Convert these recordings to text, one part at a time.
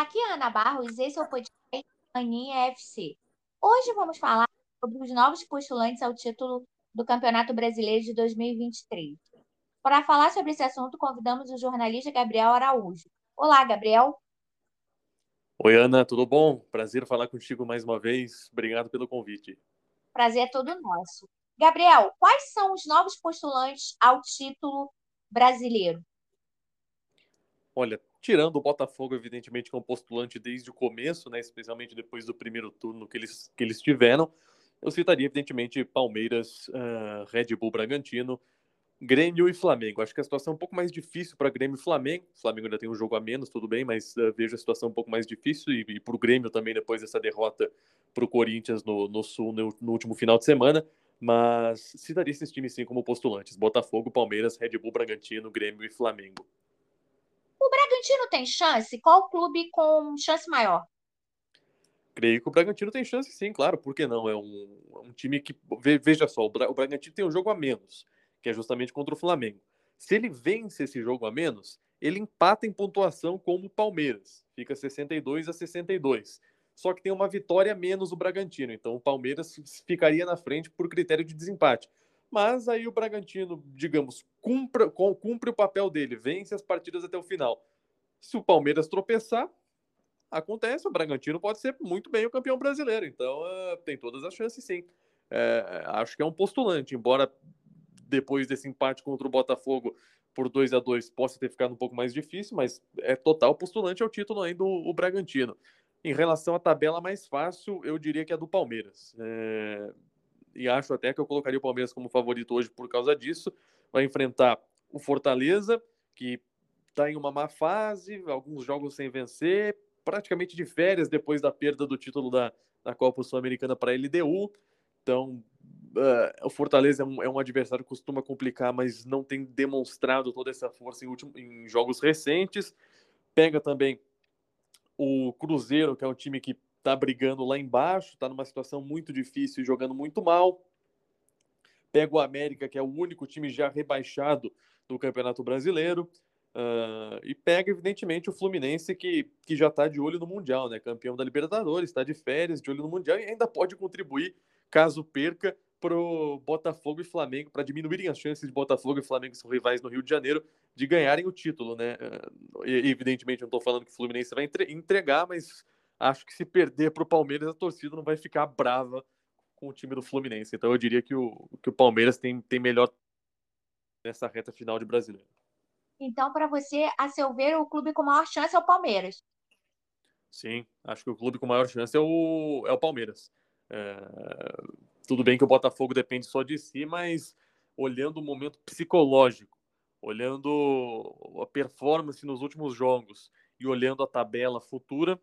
Aqui é Ana Barros, esse é o podcast Aninha FC. Hoje vamos falar sobre os novos postulantes ao título do Campeonato Brasileiro de 2023. Para falar sobre esse assunto, convidamos o jornalista Gabriel Araújo. Olá, Gabriel. Oi, Ana, tudo bom? Prazer falar contigo mais uma vez. Obrigado pelo convite. Prazer é todo nosso. Gabriel, quais são os novos postulantes ao título brasileiro? Olha, tirando o Botafogo, evidentemente, como postulante desde o começo, né, especialmente depois do primeiro turno que eles, que eles tiveram, eu citaria, evidentemente, Palmeiras, uh, Red Bull Bragantino, Grêmio e Flamengo. Acho que a situação é um pouco mais difícil para Grêmio e Flamengo. O Flamengo ainda tem um jogo a menos, tudo bem, mas uh, vejo a situação um pouco mais difícil. E, e para o Grêmio também, depois dessa derrota para o Corinthians no, no Sul no, no, último final de semana. Mas citaria esses times sim como postulantes: Botafogo, Palmeiras, Red Bull Bragantino, Grêmio e Flamengo. O Bragantino tem chance? Qual clube com chance maior? Creio que o Bragantino tem chance, sim, claro, por que não? É um, é um time que, veja só, o Bragantino tem um jogo a menos, que é justamente contra o Flamengo. Se ele vence esse jogo a menos, ele empata em pontuação com o Palmeiras, fica 62 a 62. Só que tem uma vitória menos o Bragantino, então o Palmeiras ficaria na frente por critério de desempate. Mas aí o Bragantino, digamos, cumpre, cumpre o papel dele, vence as partidas até o final. Se o Palmeiras tropeçar, acontece, o Bragantino pode ser muito bem o campeão brasileiro. Então uh, tem todas as chances, sim. É, acho que é um postulante, embora depois desse empate contra o Botafogo por 2 a 2 possa ter ficado um pouco mais difícil, mas é total postulante ao título ainda o, o Bragantino. Em relação à tabela mais fácil, eu diria que é a do Palmeiras. É, e acho até que eu colocaria o Palmeiras como favorito hoje por causa disso. Vai enfrentar o Fortaleza, que está em uma má fase, alguns jogos sem vencer, praticamente de férias depois da perda do título da, da Copa Sul-Americana para a LDU. Então, uh, o Fortaleza é um, é um, adversário que costuma complicar, mas não tem demonstrado toda essa força em, último, em jogos recentes. Pega também o Cruzeiro, que é um time que tá brigando lá embaixo, tá numa situação muito difícil e jogando muito mal. Pega o América, que é o único time já rebaixado do Campeonato Brasileiro. Uh, e pega, evidentemente, o Fluminense, que, que já está de olho no Mundial, né? Campeão da Libertadores, está de férias, de olho no Mundial e ainda pode contribuir, caso perca, para o Botafogo e Flamengo, para diminuírem as chances de Botafogo e Flamengo, que são rivais no Rio de Janeiro, de ganharem o título, né? Uh, evidentemente, não estou falando que o Fluminense vai entregar, mas acho que se perder para o Palmeiras, a torcida não vai ficar brava com o time do Fluminense. Então eu diria que o, que o Palmeiras tem, tem melhor nessa reta final de brasileiro. Então, para você, a seu ver, o clube com maior chance é o Palmeiras. Sim, acho que o clube com maior chance é o, é o Palmeiras. É... Tudo bem que o Botafogo depende só de si, mas olhando o momento psicológico, olhando a performance nos últimos jogos e olhando a tabela futura,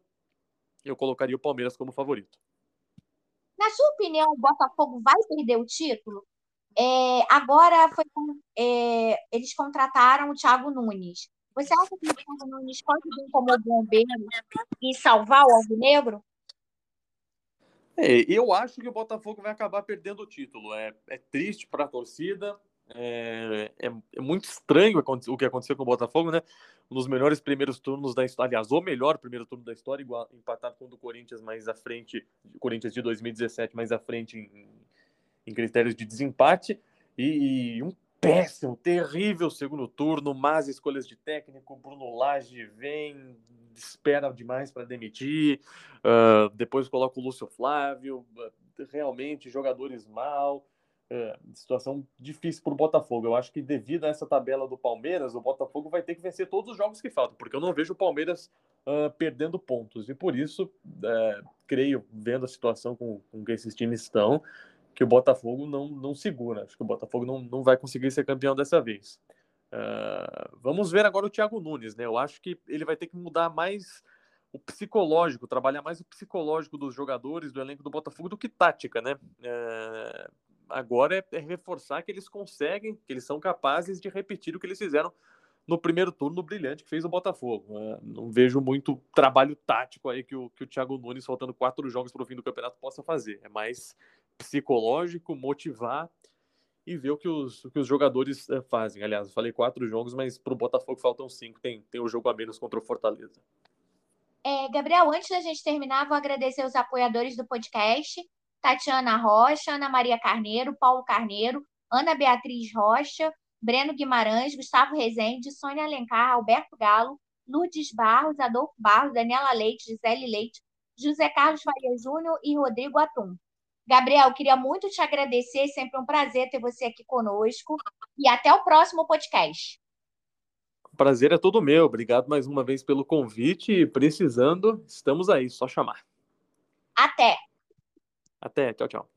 eu colocaria o Palmeiras como favorito. Na sua opinião, o Botafogo vai perder o título? É, agora foi, é, eles contrataram o Thiago Nunes. Você acha que o Thiago Nunes pode vir como bombeiro e salvar o Alvinegro? É, eu acho que o Botafogo vai acabar perdendo o título. É, é triste para a torcida, é, é, é, muito estranho o que aconteceu com o Botafogo, né? Um dos melhores primeiros turnos da história, aliás, o melhor primeiro turno da história, igual, empatado com o do Corinthians mais à frente, Corinthians de 2017 mais à frente em, em critérios de desempate, e, e, um péssimo, terrível segundo turno, más escolhas de técnico, Bruno Lage vem, espera demais para demitir, uh, depois coloca o Lúcio Flávio, uh, realmente jogadores mal, é, situação difícil para o Botafogo. Eu acho que devido a essa tabela do Palmeiras, o Botafogo vai ter que vencer todos os jogos que faltam, porque eu não vejo o Palmeiras uh, perdendo pontos. E por isso, uh, creio, vendo a situação com, com que esses times estão, que o Botafogo não, não segura. Acho que o Botafogo não, não vai conseguir ser campeão dessa vez. Uh, vamos ver agora o Thiago Nunes, né? Eu acho que ele vai ter que mudar mais o psicológico, trabalhar mais o psicológico dos jogadores do elenco do Botafogo do que tática, né? Uh, agora é, é, reforçar que eles conseguem, que eles são capazes de repetir o que eles fizeram no primeiro turno brilhante que fez o Botafogo. É, não vejo muito trabalho tático aí que o, que o Thiago Nunes, faltando quatro jogos para o fim do campeonato, possa fazer. É mais psicológico, motivar e ver o que os, o que os jogadores é, fazem. Aliás, falei quatro jogos, mas para o Botafogo faltam cinco. Tem, tem o jogo a menos contra o Fortaleza. É, Gabriel, antes da gente terminar, vou agradecer os apoiadores do podcast: Tatiana Rocha, Ana Maria Carneiro, Paulo Carneiro, Ana Beatriz Rocha, Breno Guimarães, Gustavo Rezende, Sônia Alencar, Alberto Galo, Lourdes Barros, Adolfo Barros, Daniela Leite, Gisele Leite, José Carlos Faria Júnior e Rodrigo Atum. Gabriel, queria muito te agradecer, sempre um prazer ter você aqui conosco. E até o próximo podcast. O prazer é todo meu. Obrigado mais uma vez pelo convite. Precisando, estamos aí, só chamar. Até. Até, tchau, tchau.